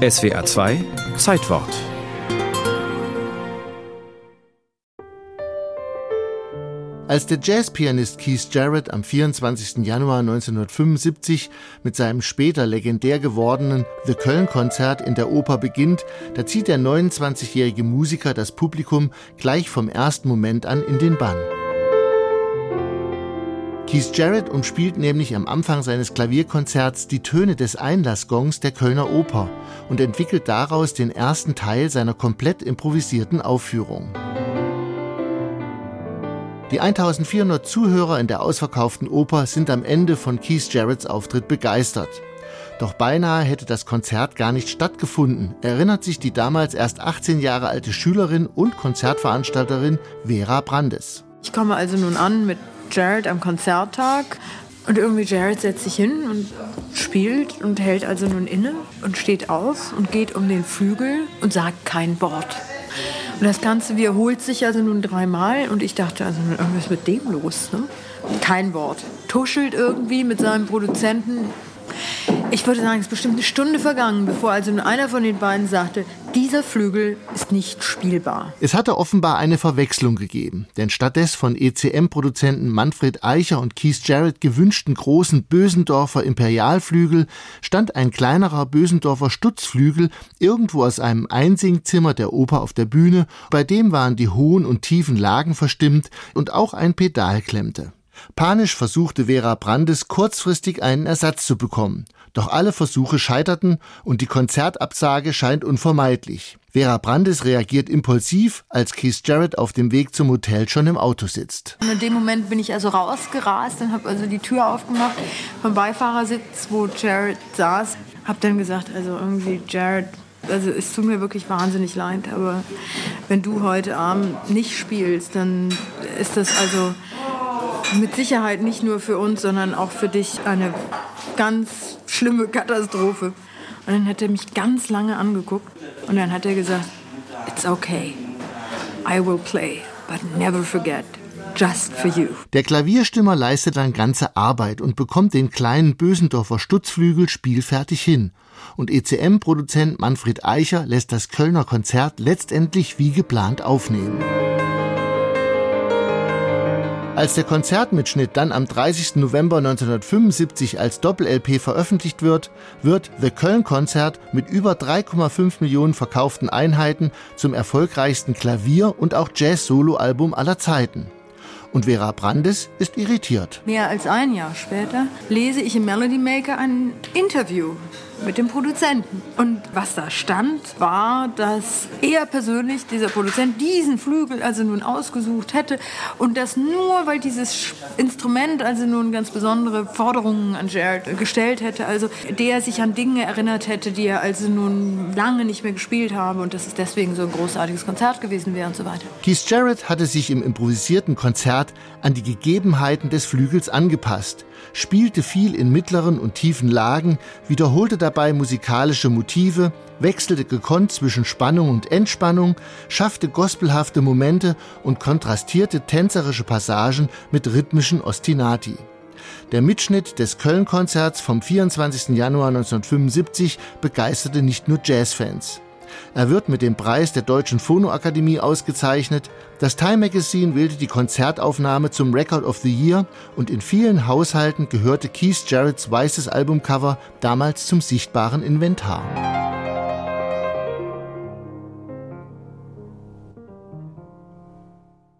SWA 2 Zeitwort Als der Jazzpianist Keith Jarrett am 24. Januar 1975 mit seinem später legendär gewordenen The Köln-Konzert in der Oper beginnt, da zieht der 29-jährige Musiker das Publikum gleich vom ersten Moment an in den Bann. Keith Jarrett umspielt nämlich am Anfang seines Klavierkonzerts die Töne des Einlassgongs der Kölner Oper und entwickelt daraus den ersten Teil seiner komplett improvisierten Aufführung. Die 1400 Zuhörer in der ausverkauften Oper sind am Ende von Keith Jarretts Auftritt begeistert. Doch beinahe hätte das Konzert gar nicht stattgefunden, erinnert sich die damals erst 18 Jahre alte Schülerin und Konzertveranstalterin Vera Brandes. Ich komme also nun an mit Jared am Konzerttag und irgendwie Jared setzt sich hin und spielt und hält also nun inne und steht auf und geht um den Flügel und sagt kein Wort. Und das Ganze wiederholt sich also nun dreimal und ich dachte, also irgendwas mit dem los. Ne? Kein Wort. Tuschelt irgendwie mit seinem Produzenten ich würde sagen, es ist bestimmt eine Stunde vergangen, bevor also einer von den beiden sagte, dieser Flügel ist nicht spielbar. Es hatte offenbar eine Verwechslung gegeben, denn statt des von ECM-Produzenten Manfred Eicher und Keith Jarrett gewünschten großen Bösendorfer Imperialflügel stand ein kleinerer Bösendorfer Stutzflügel irgendwo aus einem Einsingzimmer der Oper auf der Bühne, bei dem waren die hohen und tiefen Lagen verstimmt und auch ein Pedal klemmte. Panisch versuchte Vera Brandes kurzfristig einen Ersatz zu bekommen. Doch alle Versuche scheiterten und die Konzertabsage scheint unvermeidlich. Vera Brandes reagiert impulsiv, als Keith Jarrett auf dem Weg zum Hotel schon im Auto sitzt. Und in dem Moment bin ich also rausgerast und habe also die Tür aufgemacht vom Beifahrersitz, wo Jarrett saß. Habe dann gesagt, also irgendwie Jarrett, also es tut mir wirklich wahnsinnig leid, aber wenn du heute Abend nicht spielst, dann ist das also mit Sicherheit nicht nur für uns, sondern auch für dich eine ganz schlimme Katastrophe. Und dann hat er mich ganz lange angeguckt und dann hat er gesagt, It's okay. I will play, but never forget. Just for you. Der Klavierstimmer leistet dann ganze Arbeit und bekommt den kleinen Bösendorfer Stutzflügel spielfertig hin. Und ECM-Produzent Manfred Eicher lässt das Kölner Konzert letztendlich wie geplant aufnehmen. Als der Konzertmitschnitt dann am 30. November 1975 als Doppel-LP veröffentlicht wird, wird The Köln Konzert mit über 3,5 Millionen verkauften Einheiten zum erfolgreichsten Klavier- und auch Jazz-Solo-Album aller Zeiten. Und Vera Brandes ist irritiert. Mehr als ein Jahr später lese ich im Melody Maker ein Interview mit dem Produzenten. Und was da stand, war, dass er persönlich, dieser Produzent, diesen Flügel also nun ausgesucht hätte und das nur, weil dieses Instrument also nun ganz besondere Forderungen an Jared gestellt hätte, also der sich an Dinge erinnert hätte, die er also nun lange nicht mehr gespielt habe und dass es deswegen so ein großartiges Konzert gewesen wäre und so weiter. Keith Jarrett hatte sich im improvisierten Konzert an die Gegebenheiten des Flügels angepasst, spielte viel in mittleren und tiefen Lagen, wiederholte dabei musikalische Motive, wechselte gekonnt zwischen Spannung und Entspannung, schaffte gospelhafte Momente und kontrastierte tänzerische Passagen mit rhythmischen Ostinati. Der Mitschnitt des Köln-Konzerts vom 24. Januar 1975 begeisterte nicht nur Jazzfans. Er wird mit dem Preis der Deutschen Phonoakademie ausgezeichnet. Das Time Magazine wählte die Konzertaufnahme zum Record of the Year und in vielen Haushalten gehörte Keith Jarretts weißes Albumcover damals zum sichtbaren Inventar.